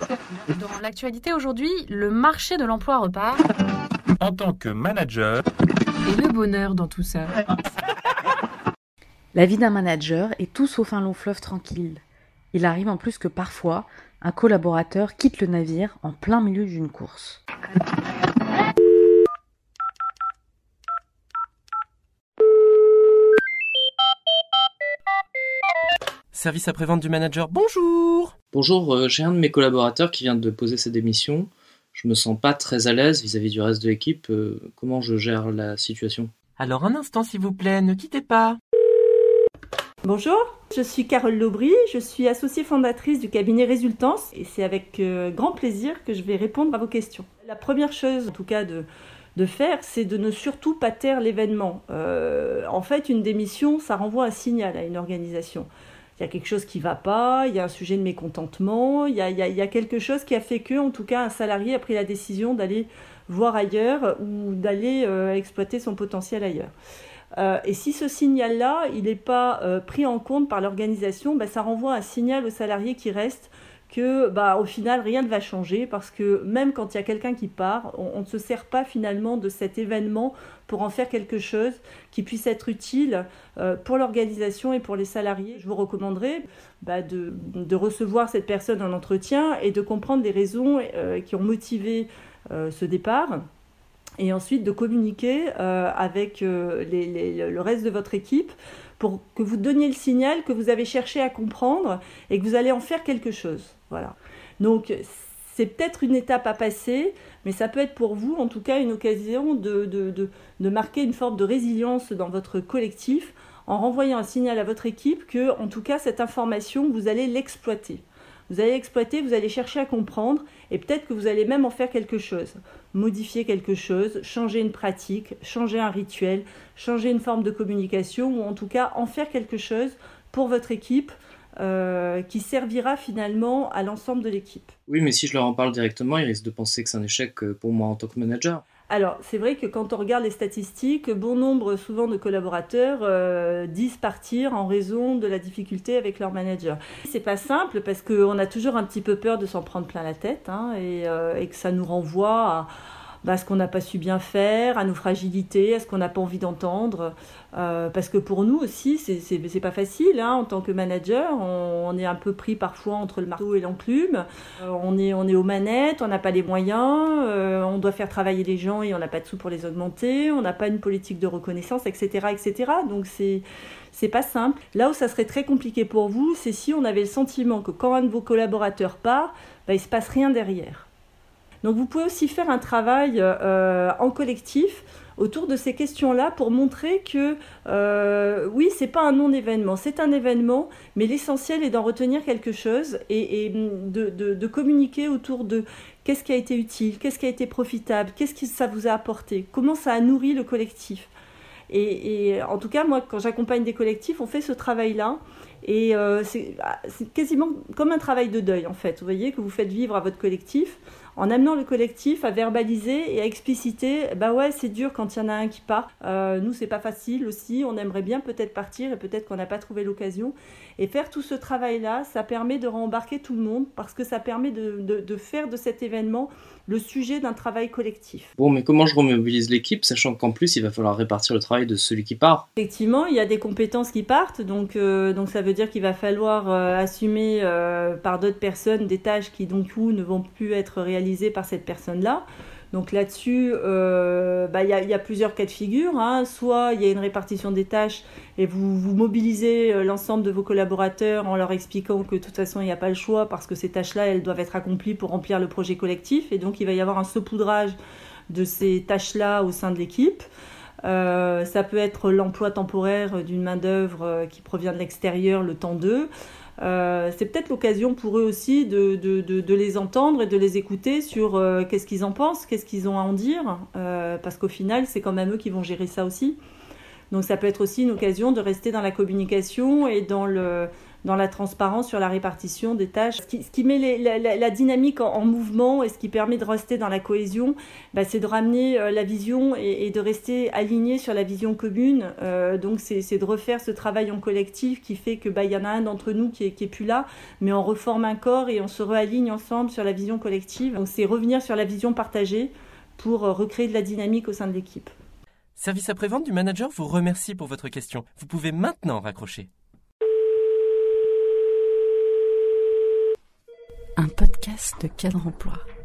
Dans l'actualité aujourd'hui, le marché de l'emploi repart. En tant que manager, Et le bonheur dans tout ça. La vie d'un manager est tout sauf un long fleuve tranquille. Il arrive en plus que parfois, un collaborateur quitte le navire en plein milieu d'une course. Service après-vente du manager, bonjour Bonjour, euh, j'ai un de mes collaborateurs qui vient de poser sa démission. Je me sens pas très à l'aise vis-à-vis du reste de l'équipe. Euh, comment je gère la situation? Alors un instant s'il vous plaît, ne quittez pas. Bonjour, je suis Carole Laubry, je suis associée fondatrice du cabinet Résultance et c'est avec euh, grand plaisir que je vais répondre à vos questions. La première chose, en tout cas, de, de faire, c'est de ne surtout pas taire l'événement. Euh, en fait, une démission, ça renvoie un signal à une organisation. Il y a quelque chose qui va pas, il y a un sujet de mécontentement, il y a, quelque chose qui a fait que, en tout cas, un salarié a pris la décision d'aller voir ailleurs ou d'aller euh, exploiter son potentiel ailleurs. Euh, et si ce signal-là, il n'est pas euh, pris en compte par l'organisation, bah, ça renvoie un signal au salarié qui reste que, bah, au final, rien ne va changer parce que même quand il y a quelqu'un qui part, on, ne se sert pas finalement de cet événement pour en faire quelque chose qui puisse être utile euh, pour l'organisation et pour les salariés. Je vous recommanderais bah, de, de recevoir cette personne en entretien et de comprendre les raisons euh, qui ont motivé euh, ce départ et ensuite de communiquer avec les- le reste de votre équipe pour que vous donniez le signal que vous avez cherché à comprendre et que vous allez en faire quelque chose. Voilà. Donc c'est peut-être une étape à passer, mais ça peut être pour vous en tout cas une occasion de, de, de, de marquer une forme de résilience dans votre collectif en renvoyant un signal à votre équipe que en tout cas cette information vous allez l'exploiter. Vous allez l'exploiter, vous allez chercher à comprendre et peut-être que vous allez même en faire quelque chose modifier quelque chose, changer une pratique, changer un rituel, changer une forme de communication ou en tout cas en faire quelque chose pour votre équipe euh, qui servira finalement à l'ensemble de l'équipe. Oui, mais si je leur en parle directement, ils risquent de penser que c'est un échec euh, pour moi en tant que manager. Alors, c'est vrai que quand on regarde les statistiques, bon nombre souvent de collaborateurs euh, disent partir en raison de la difficulté avec leur manager. C'est pas simple parce qu'on a toujours un petit peu peur de s'en prendre plein la tête hein, et, euh, et que ça nous renvoie à, bah, ce qu'on n'a pas su bien faire, à nos fragilités, à ce qu'on n'a pas envie d'entendre. Euh, parce que pour nous aussi, c'est- pas facile hein, en tant que manager. On, on est un peu pris parfois entre le marteau et l'enclume. Euh, on, est, on est aux manettes, on n'a pas les moyens, euh, on doit faire travailler les gens et on n'a pas de sous pour les augmenter, on n'a pas une politique de reconnaissance, etc. etc. Donc c'est c'est pas simple. Là où ça serait très compliqué pour vous, c'est si on avait le sentiment que quand un de vos collaborateurs part, bah, il se passe rien derrière. Donc vous pouvez aussi faire un travail euh, en collectif autour de ces questions-là pour montrer que euh, oui, c'est pas un non-événement, c'est un événement, mais l'essentiel est d'en retenir quelque chose et, et de, de- communiquer autour de qu'est-ce qui a été utile, qu'est-ce qui a été profitable, qu'est-ce que ça vous a apporté, comment ça a nourri le collectif. Et, en tout cas, moi, quand j'accompagne des collectifs, on fait ce travail-là. Et euh, c'est c'est quasiment comme un travail de deuil, en fait. Vous voyez, que vous faites vivre à votre collectif en amenant le collectif à verbaliser et à expliciter bah ouais c'est dur quand il y en a un qui part. Euh, nous c'est pas facile aussi. On aimerait bien peut-être partir et peut-être qu'on n'a pas trouvé l'occasion. Et faire tout ce travail là ça permet de rembarquer tout le monde parce que ça permet de, de- de faire de cet événement le sujet d'un travail collectif. Bon, mais comment je remobilise l'équipe, sachant qu'en plus, il va falloir répartir le travail de celui qui part? Effectivement, il y a des compétences qui partent, donc, euh, donc ça veut dire qu'il va falloir euh, assumer euh, par d'autres personnes des tâches qui donc coup ne vont plus être réalisées par cette personne-là. Donc là-dessus, euh, bah, il y, a, plusieurs cas de figure. hein. Soit il y a une répartition des tâches et vous, vous mobilisez euh, l'ensemble de vos collaborateurs en leur expliquant que de toute façon il n'y a pas le choix parce que ces tâches-là, elles doivent être accomplies pour remplir le projet collectif. Et donc il va y avoir un saupoudrage de ces tâches-là au sein de l'équipe. Euh, ça peut être l'emploi temporaire d'une main-d'œuvre euh, qui provient de l'extérieur, le temps d'eux. Euh, c'est peut-être l'occasion pour eux aussi de, de, de, les entendre et de les écouter sur qu'est-ce qu'ils en pensent, qu'est-ce qu'ils ont à en dire, parce qu'au final, c'est quand même eux qui vont gérer ça aussi. Donc ça peut être aussi une occasion de rester dans la communication et dans le, dans la transparence sur la répartition des tâches. Ce qui, met la, dynamique en, en, mouvement et ce qui permet de rester dans la cohésion, bah, c'est de ramener euh, la vision et, et, de rester aligné sur la vision commune. Euh, donc c'est de refaire ce travail en collectif qui fait que bah, y en a un d'entre nous qui est, qui est plus là, mais on reforme un corps et on se réaligne ensemble sur la vision collective. Donc c'est revenir sur la vision partagée pour euh, recréer de la dynamique au sein de l'équipe. Service après-vente du manager vous remercie pour votre question. Vous pouvez maintenant raccrocher. Un podcast de cadre emploi.